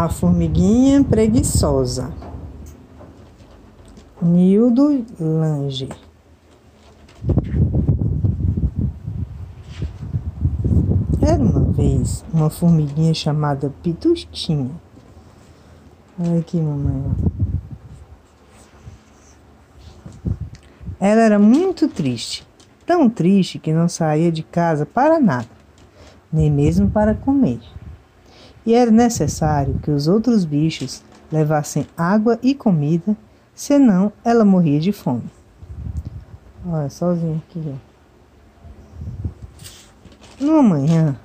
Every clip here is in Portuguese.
A formiguinha preguiçosa. Nildo Lange. Era uma vez uma formiguinha chamada Pituxinha. Olha aqui, mamãe. Ela era muito triste, tão triste que não saía de casa para nada, nem mesmo para comer e era necessário que os outros bichos levassem água e comida, senão ela morria de fome. Olha, sozinha aqui. Ó. Numa manhã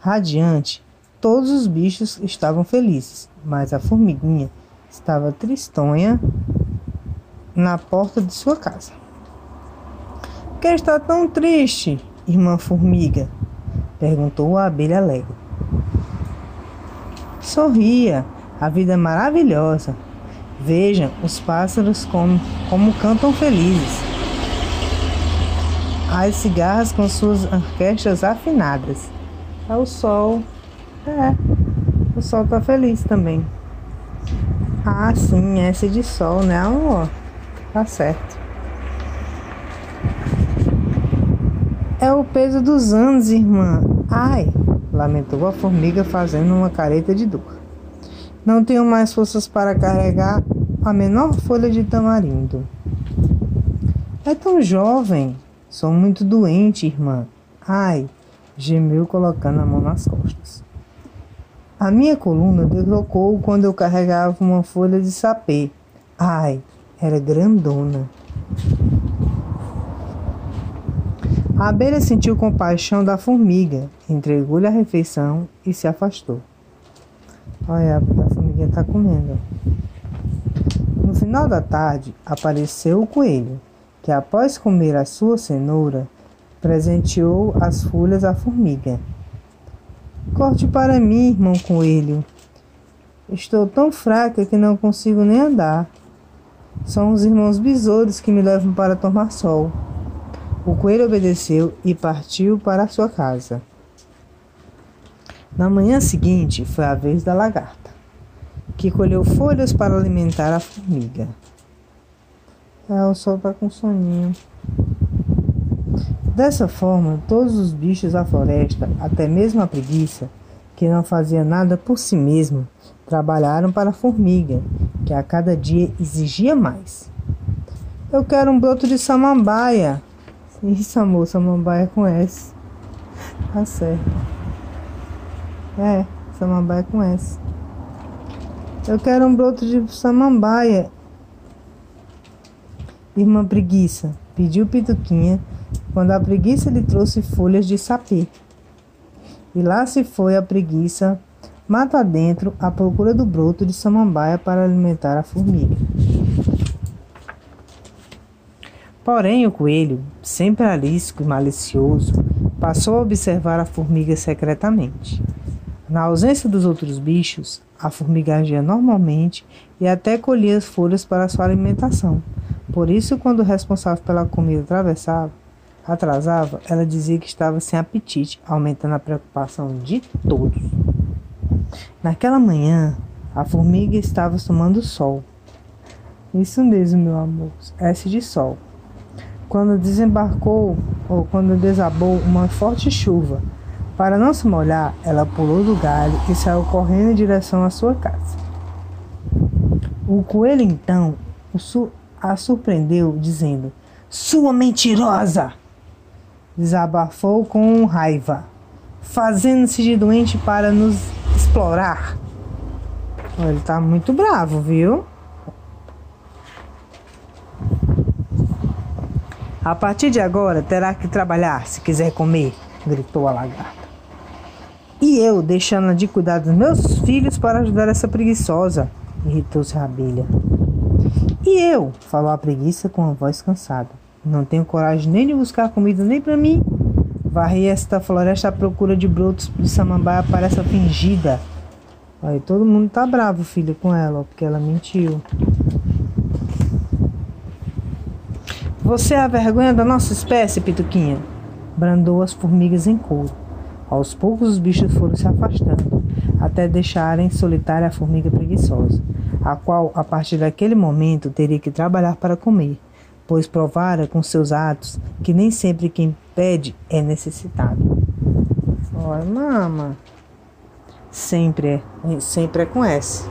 radiante, todos os bichos estavam felizes, mas a formiguinha estava tristonha na porta de sua casa. Por que está tão triste, irmã formiga? perguntou a abelha alegre. Sorria, a vida é maravilhosa. Vejam os pássaros como, como cantam felizes. As cigarras com suas orquestras afinadas. É o sol. É, o sol tá feliz também. Ah, sim, esse de sol, né, amor? Tá certo. É o peso dos anos, irmã. Ai, lamentou a formiga fazendo uma careta de dor. Não tenho mais forças para carregar a menor folha de tamarindo. É tão jovem. Sou muito doente, irmã. Ai, gemeu colocando a mão nas costas. A minha coluna deslocou quando eu carregava uma folha de sapê. Ai, era grandona. A abelha sentiu compaixão da formiga, entregou-lhe a refeição e se afastou. Olha, a formiguinha está comendo. No final da tarde, apareceu o coelho, que após comer a sua cenoura, presenteou as folhas à formiga. Corte para mim, irmão coelho. Estou tão fraca que não consigo nem andar. São os irmãos besouros que me levam para tomar sol. O coelho obedeceu e partiu para sua casa. Na manhã seguinte foi a vez da lagarta, que colheu folhas para alimentar a formiga. É, o sol está com soninho. Dessa forma, todos os bichos da floresta, até mesmo a preguiça, que não fazia nada por si mesmo, trabalharam para a formiga, que a cada dia exigia mais. Eu quero um broto de samambaia, isso, amor, samambaia com S. Tá certo. É, samambaia com S. Eu quero um broto de samambaia. Irmã Preguiça pediu pituquinha quando a preguiça lhe trouxe folhas de sapê. E lá se foi a preguiça, mato adentro, à procura do broto de samambaia para alimentar a formiga. Porém, o coelho, sempre arisco e malicioso, passou a observar a formiga secretamente. Na ausência dos outros bichos, a formiga agia normalmente e até colhia as folhas para sua alimentação. Por isso, quando o responsável pela comida atravessava, atrasava, ela dizia que estava sem apetite, aumentando a preocupação de todos. Naquela manhã, a formiga estava tomando sol. Isso mesmo, meu amor, S de sol quando desembarcou ou quando desabou uma forte chuva. Para não se molhar, ela pulou do galho e saiu correndo em direção à sua casa. O coelho então a surpreendeu, dizendo: Sua mentirosa! Desabafou com raiva, fazendo-se de doente para nos explorar. Ele está muito bravo, viu? A partir de agora terá que trabalhar se quiser comer, gritou a lagarta. E eu deixando de cuidar dos meus filhos para ajudar essa preguiçosa, irritou-se a abelha. E eu, falou a preguiça com a voz cansada. Não tenho coragem nem de buscar comida nem para mim. Varrei esta floresta à procura de brotos de samambaia para essa fingida. Aí todo mundo tá bravo, filho, com ela, porque ela mentiu. Você é a vergonha da nossa espécie, Pituquinha. Brandou as formigas em coro. Aos poucos os bichos foram se afastando. até deixarem solitária a formiga preguiçosa, a qual, a partir daquele momento, teria que trabalhar para comer, pois provara com seus atos que nem sempre quem pede é necessitado. Olha, mama. Sempre é, sempre é com S.